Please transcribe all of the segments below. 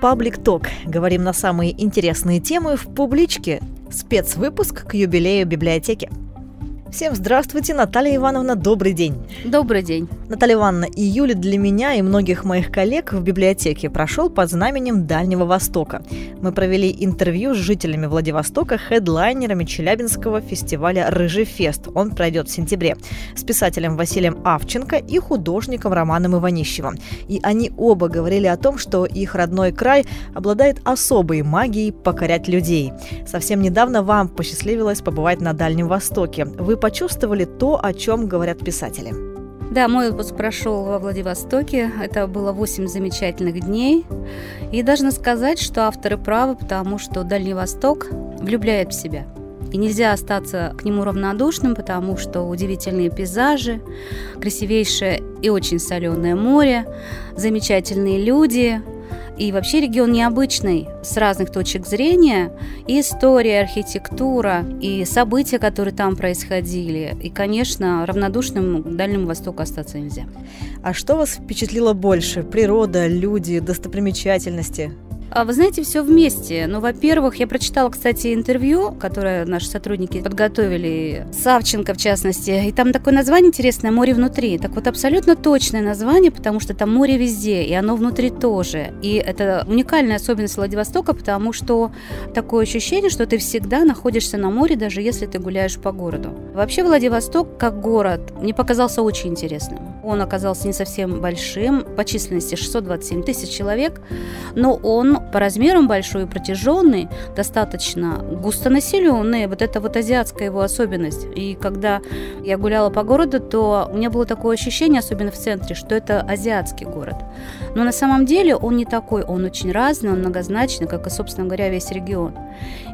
Public Talk. Говорим на самые интересные темы в публичке. Спецвыпуск к юбилею библиотеки. Всем здравствуйте, Наталья Ивановна, добрый день. Добрый день. Наталья Ивановна, июль для меня и многих моих коллег в библиотеке прошел под знаменем Дальнего Востока. Мы провели интервью с жителями Владивостока, хедлайнерами Челябинского фестиваля «Рыжий фест». Он пройдет в сентябре. С писателем Василием Авченко и художником Романом Иванищевым. И они оба говорили о том, что их родной край обладает особой магией покорять людей. Совсем недавно вам посчастливилось побывать на Дальнем Востоке. Вы почувствовали то, о чем говорят писатели? Да, мой отпуск прошел во Владивостоке. Это было 8 замечательных дней. И должна сказать, что авторы правы, потому что Дальний Восток влюбляет в себя. И нельзя остаться к нему равнодушным, потому что удивительные пейзажи, красивейшее и очень соленое море, замечательные люди, и вообще регион необычный с разных точек зрения. И история, архитектура, и события, которые там происходили. И, конечно, равнодушным к Дальнему Востоку остаться нельзя. А что вас впечатлило больше? Природа, люди, достопримечательности? А вы знаете, все вместе. Ну, во-первых, я прочитала, кстати, интервью, которое наши сотрудники подготовили, Савченко в частности, и там такое название интересное «Море внутри». Так вот, абсолютно точное название, потому что там море везде, и оно внутри тоже. И это уникальная особенность Владивостока, потому что такое ощущение, что ты всегда находишься на море, даже если ты гуляешь по городу. Вообще Владивосток, как город, мне показался очень интересным. Он оказался не совсем большим, по численности 627 тысяч человек, но он по размерам большой и протяженный, достаточно густонаселенный. Вот это вот азиатская его особенность. И когда я гуляла по городу, то у меня было такое ощущение, особенно в центре, что это азиатский город. Но на самом деле он не такой, он очень разный, он многозначный, как и, собственно говоря, весь регион.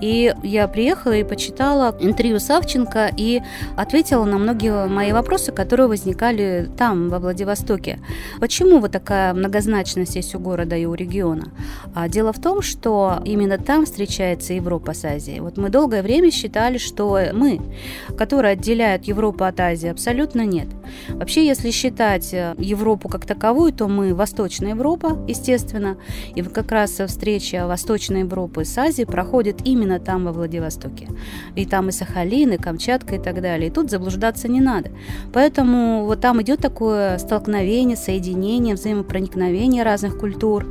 И я приехала и почитала интервью Савченко и ответила на многие мои вопросы, которые возникали там, во Владивостоке. Почему вот такая многозначность есть у города и у региона? А дело в том, что именно там встречается Европа с Азией. Вот мы долгое время считали, что мы, которые отделяют Европу от Азии, абсолютно нет. Вообще, если считать э, Европу как таковую, то мы Восточная Европа, естественно, и как раз встреча Восточной Европы с Азией проходит именно там, во Владивостоке. И там и Сахалин, и Камчатка, и так далее. И тут заблуждаться не надо. Поэтому вот там идет такое столкновение, соединение, взаимопроникновение разных культур.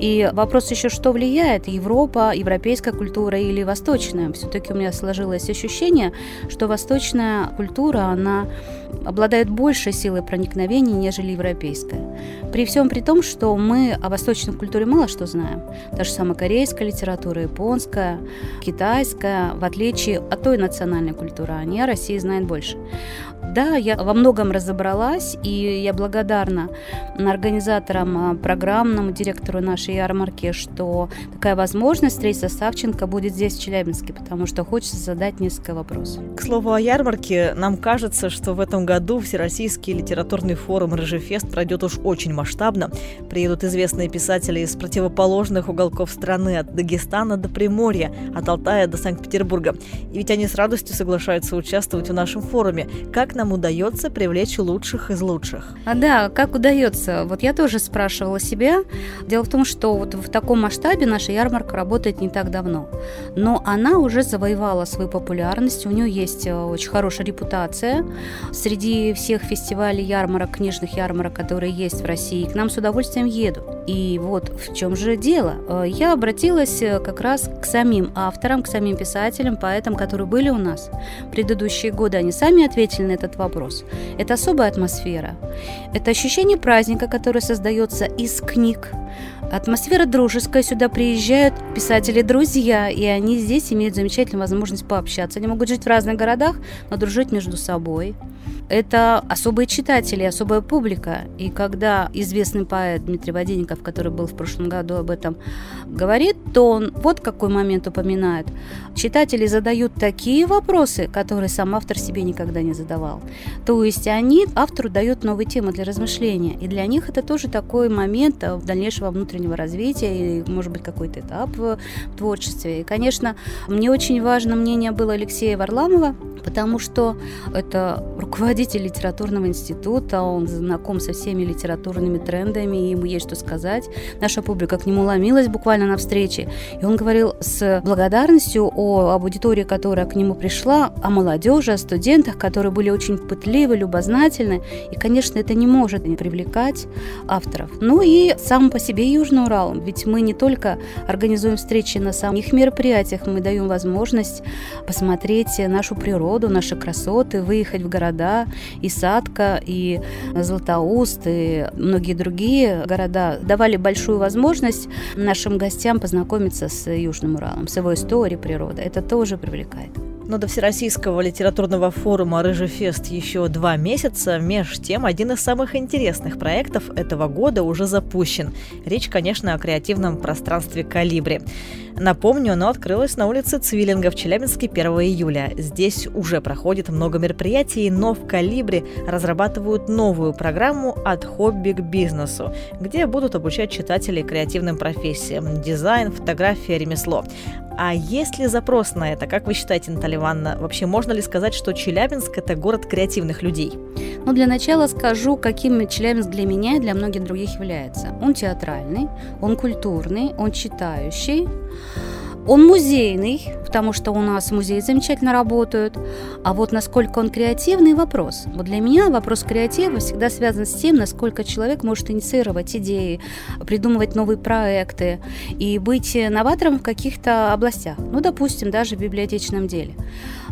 И вопрос еще, что влияет, Европа, европейская культура или восточная. Все-таки у меня сложилось ощущение, что восточная культура, она обладает большей силой проникновения, нежели европейская. При всем при том, что мы о восточной культуре мало что знаем. Та же самая корейская литература, японская, китайская, в отличие от той национальной культуры, они о России знают больше. Да, я во многом разобралась, и я благодарна организаторам, а, программному директору нашей ярмарки, что такая возможность встретиться с Савченко будет здесь, в Челябинске, потому что хочется задать несколько вопросов. К слову о ярмарке, нам кажется, что в этом году Всероссийский литературный форум «Рыжефест» пройдет уж очень масштабно. Приедут известные писатели из противоположных уголков страны, от Дагестана до Приморья, от Алтая до Санкт-Петербурга. И ведь они с радостью соглашаются участвовать в нашем форуме. Как нам удается привлечь лучших из лучших? А да, как удается? Вот я тоже спрашивала себя. Дело в том, что вот в таком масштабе наша ярмарка работает не так давно. Но она уже завоевала свою популярность, у нее есть э, очень хорошая репутация. Среди всех фестивалей ярмарок, книжных ярмарок, которые есть в России, к нам с удовольствием едут. И вот в чем же дело? Э, я обратилась э, как раз к самим авторам, к самим писателям, поэтам, которые были у нас. Предыдущие годы они сами ответили на это этот вопрос. Это особая атмосфера. Это ощущение праздника, которое создается из книг. Атмосфера дружеская. Сюда приезжают писатели-друзья, и они здесь имеют замечательную возможность пообщаться. Они могут жить в разных городах, но дружить между собой это особые читатели, особая публика. И когда известный поэт Дмитрий Воденников, который был в прошлом году об этом, говорит, то он вот какой момент упоминает. Читатели задают такие вопросы, которые сам автор себе никогда не задавал. То есть они автору дают новые темы для размышления. И для них это тоже такой момент э, дальнейшего внутреннего развития и, может быть, какой-то этап в творчестве. И, конечно, мне очень важно мнение было Алексея Варламова, потому что это руководитель литературного института, он знаком со всеми литературными трендами, и ему есть что сказать. Наша публика к нему ломилась буквально на встрече, и он говорил с благодарностью о об аудитории, которая к нему пришла, о молодежи, о студентах, которые были очень пытливы, любознательны, и, конечно, это не может не привлекать авторов. Ну и сам по себе Южный Урал, ведь мы не только организуем встречи на самих мероприятиях, мы даем возможность посмотреть нашу природу, наши красоты, выехать в города, и Садка, и Златоуст, и многие другие города давали большую возможность нашим гостям познакомиться с Южным Уралом, с его историей природы. Это тоже привлекает. Но до Всероссийского литературного форума «Рыжий фест» еще два месяца. Меж тем, один из самых интересных проектов этого года уже запущен. Речь, конечно, о креативном пространстве «Калибри». Напомню, оно открылось на улице Цвиллинга в Челябинске 1 июля. Здесь уже проходит много мероприятий, но в «Калибре» разрабатывают новую программу «От хобби к бизнесу», где будут обучать читателей креативным профессиям – дизайн, фотография, ремесло. А есть ли запрос на это? Как вы считаете, Наталья Ивановна? Вообще, можно ли сказать, что Челябинск – это город креативных людей? Ну, для начала скажу, каким Челябинск для меня и для многих других является. Он театральный, он культурный, он читающий, он музейный, потому что у нас музеи замечательно работают. А вот насколько он креативный – вопрос. Вот для меня вопрос креатива всегда связан с тем, насколько человек может инициировать идеи, придумывать новые проекты и быть новатором в каких-то областях. Ну, допустим, даже в библиотечном деле.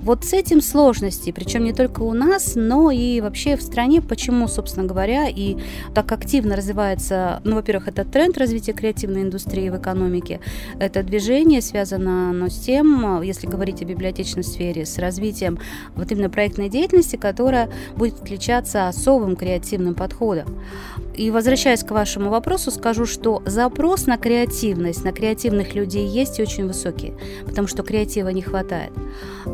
Вот с этим сложности, причем не только у нас, но и вообще в стране, почему, собственно говоря, и так активно развивается, ну, во-первых, этот тренд развития креативной индустрии в экономике, это движение связано ну, с тем, если говорить о библиотечной сфере, с развитием вот именно проектной деятельности, которая будет отличаться особым креативным подходом. И возвращаясь к вашему вопросу, скажу, что запрос на креативность, на креативных людей есть и очень высокий, потому что креатива не хватает.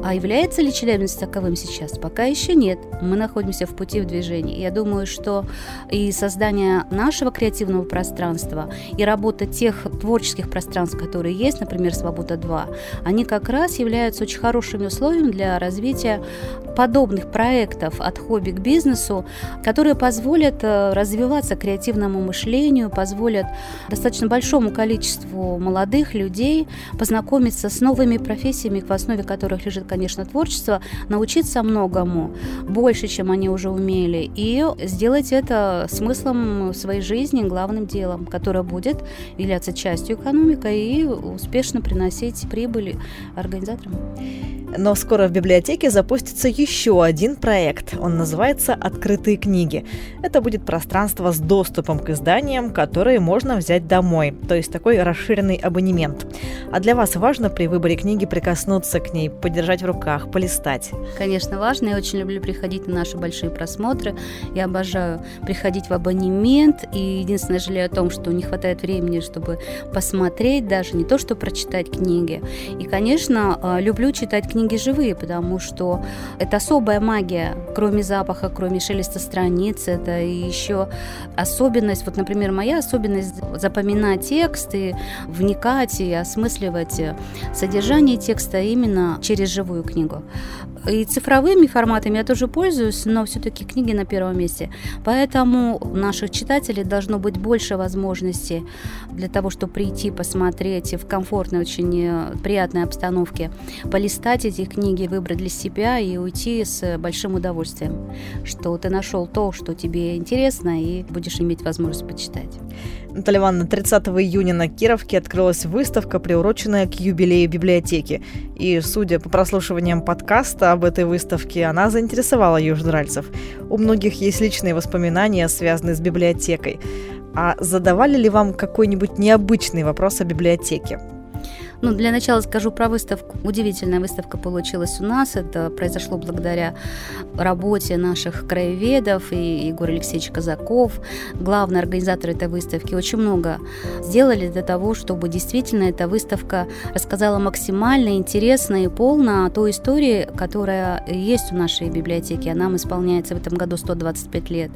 А является ли Челябинск таковым сейчас? Пока еще нет. Мы находимся в пути в движении. Я думаю, что и создание нашего креативного пространства, и работа тех творческих пространств, которые есть, например, «Свобода-2», они как раз являются очень хорошими условиями для развития подобных проектов от хобби к бизнесу, которые позволят э, развиваться креативному мышлению, позволят достаточно большому количеству молодых людей познакомиться с новыми профессиями, в основе которых лежит, конечно, творчество, научиться многому, больше, чем они уже умели, и сделать это смыслом своей жизни, главным делом, которое будет являться частью экономики и успешно приносить прибыль организаторам. Но скоро в библиотеке запустится еще один проект. Он называется «Открытые книги». Это будет пространство с доступом к изданиям, которые можно взять домой, то есть такой расширенный абонемент. А для вас важно при выборе книги прикоснуться к ней, подержать в руках, полистать? Конечно, важно. Я очень люблю приходить на наши большие просмотры. Я обожаю приходить в абонемент. И единственное, жалею о том, что не хватает времени, чтобы посмотреть даже, не то, что прочитать книги. И, конечно, а, люблю читать книги книги живые, потому что это особая магия, кроме запаха, кроме шелеста страниц, это еще особенность, вот, например, моя особенность запоминать текст и вникать и осмысливать содержание текста именно через живую книгу. И цифровыми форматами я тоже пользуюсь, но все-таки книги на первом месте. Поэтому у наших читателей должно быть больше возможностей для того, чтобы прийти, посмотреть в комфортной, очень э, приятной обстановке, полистать эти книги, выбрать для себя и уйти с большим удовольствием, что ты нашел то, что тебе интересно, и будешь иметь возможность почитать. Наталья Ивановна, 30 июня на Кировке открылась выставка, приуроченная к юбилею библиотеки. И, судя по прослушиваниям подкаста об этой выставке, она заинтересовала южноральцев. У многих есть личные воспоминания, связанные с библиотекой. А задавали ли вам какой-нибудь необычный вопрос о библиотеке? Ну, для начала скажу про выставку. Удивительная выставка получилась у нас. Это произошло благодаря работе наших краеведов и Егор Алексеевич Казаков, главный организатор этой выставки. Очень много сделали для того, чтобы действительно эта выставка рассказала максимально интересно и полно о той истории, которая есть в нашей библиотеке. Она нам исполняется в этом году 125 лет.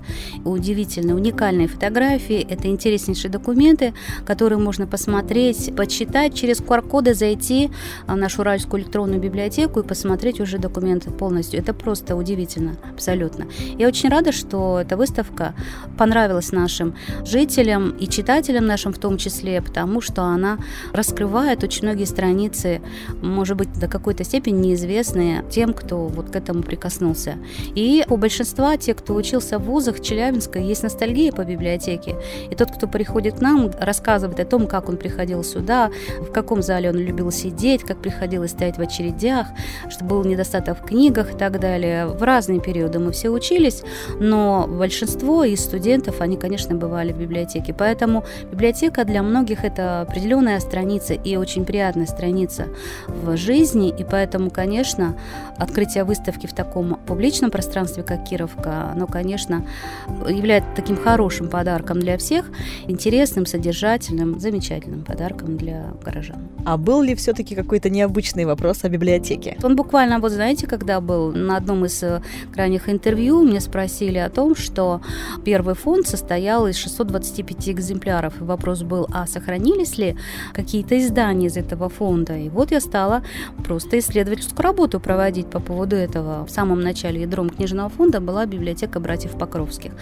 Удивительные, уникальные фотографии. Это интереснейшие документы, которые можно посмотреть, почитать через qr QR-кода зайти в нашу Уральскую электронную библиотеку и посмотреть уже документы полностью. Это просто удивительно, абсолютно. Я очень рада, что эта выставка понравилась нашим жителям и читателям нашим в том числе, потому что она раскрывает очень многие страницы, может быть, до какой-то степени неизвестные тем, кто вот к этому прикоснулся. И у большинства тех, кто учился в вузах Челябинска, есть ностальгия по библиотеке. И тот, кто приходит к нам, рассказывает о том, как он приходил сюда, в каком зале он любил сидеть, как приходилось стоять в очередях, что был недостаток в книгах и так далее. В разные периоды мы все учились, но большинство из студентов, они, конечно, бывали в библиотеке. Поэтому библиотека для многих это определенная страница и очень приятная страница в жизни. И поэтому, конечно, открытие выставки в таком публичном пространстве, как Кировка, оно, конечно, является таким хорошим подарком для всех, интересным, содержательным, замечательным подарком для горожан. А был ли все-таки какой-то необычный вопрос о библиотеке? Он буквально, вот знаете, когда был на одном из э, крайних интервью, мне спросили о том, что первый фонд состоял из 625 экземпляров. И вопрос был, а сохранились ли какие-то издания из этого фонда? И вот я стала просто исследовательскую работу проводить по поводу этого. В самом начале ядром книжного фонда была библиотека братьев Покровских.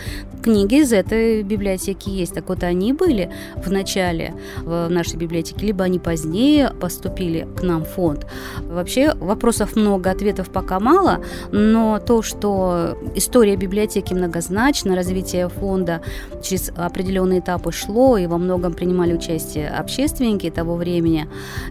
Книги из этой библиотеки есть. Так вот, они были в начале в нашей библиотеке, либо они позднее поступили к нам в фонд. Вообще вопросов много, ответов пока мало, но то, что история библиотеки многозначна, развитие фонда через определенные этапы шло, и во многом принимали участие общественники того времени,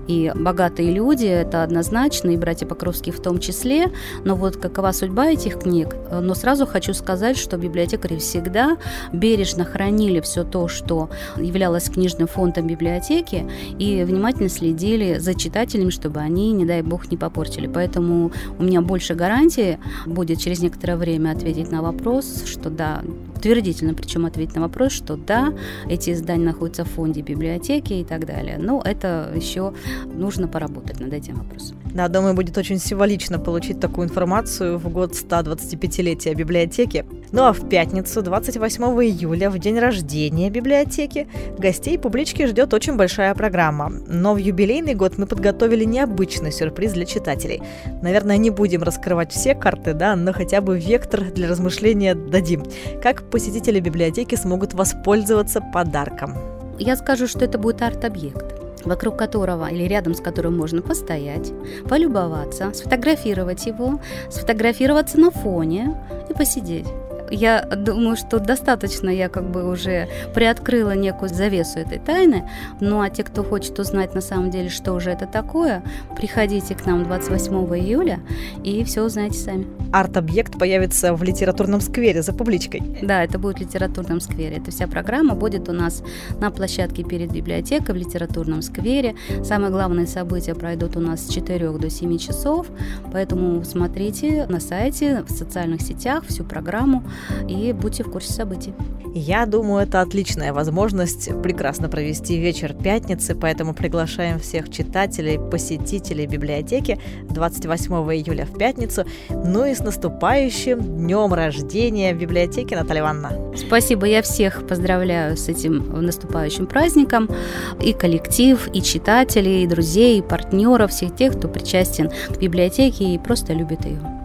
и богатые люди, это однозначно, и братья Покровские в том числе, но вот какова судьба этих книг, но сразу хочу сказать, что библиотекари всегда бережно хранили все то, что являлось книжным фондом библиотеки, и внимательно следили за читателями, чтобы они, не дай бог, не попортили. Поэтому у меня больше гарантии будет через некоторое время ответить на вопрос, что да, утвердительно причем ответить на вопрос, что да, эти издания находятся в фонде библиотеки и так далее. Но это еще нужно поработать над этим вопросом. Да, думаю, будет очень символично получить такую информацию в год 125-летия библиотеки. Ну а в пятницу, 28 июля, в день рождения библиотеки, гостей публички ждет очень большая программа. Но в юбилейный год мы подготовили необычный сюрприз для читателей. Наверное, не будем раскрывать все карты, да, но хотя бы вектор для размышления дадим. Как посетители библиотеки смогут воспользоваться подарком? Я скажу, что это будет арт-объект вокруг которого или рядом с которым можно постоять, полюбоваться, сфотографировать его, сфотографироваться на фоне и посидеть я думаю, что достаточно я как бы уже приоткрыла некую завесу этой тайны. Ну а те, кто хочет узнать на самом деле, что уже это такое, приходите к нам 28 июля и все узнаете сами. Арт-объект появится в литературном сквере за публичкой. Да, это будет в литературном сквере. Эта вся программа будет у нас на площадке перед библиотекой в литературном сквере. Самые главные события пройдут у нас с 4 до 7 часов, поэтому смотрите на сайте, в социальных сетях всю программу и будьте в курсе событий. Я думаю, это отличная возможность прекрасно провести вечер пятницы, поэтому приглашаем всех читателей, посетителей библиотеки 28 июля в пятницу. Ну и с наступающим днем рождения библиотеки, Наталья Ивановна. Спасибо, я всех поздравляю с этим наступающим праздником. И коллектив, и читателей, и друзей, и партнеров, всех тех, кто причастен к библиотеке и просто любит ее.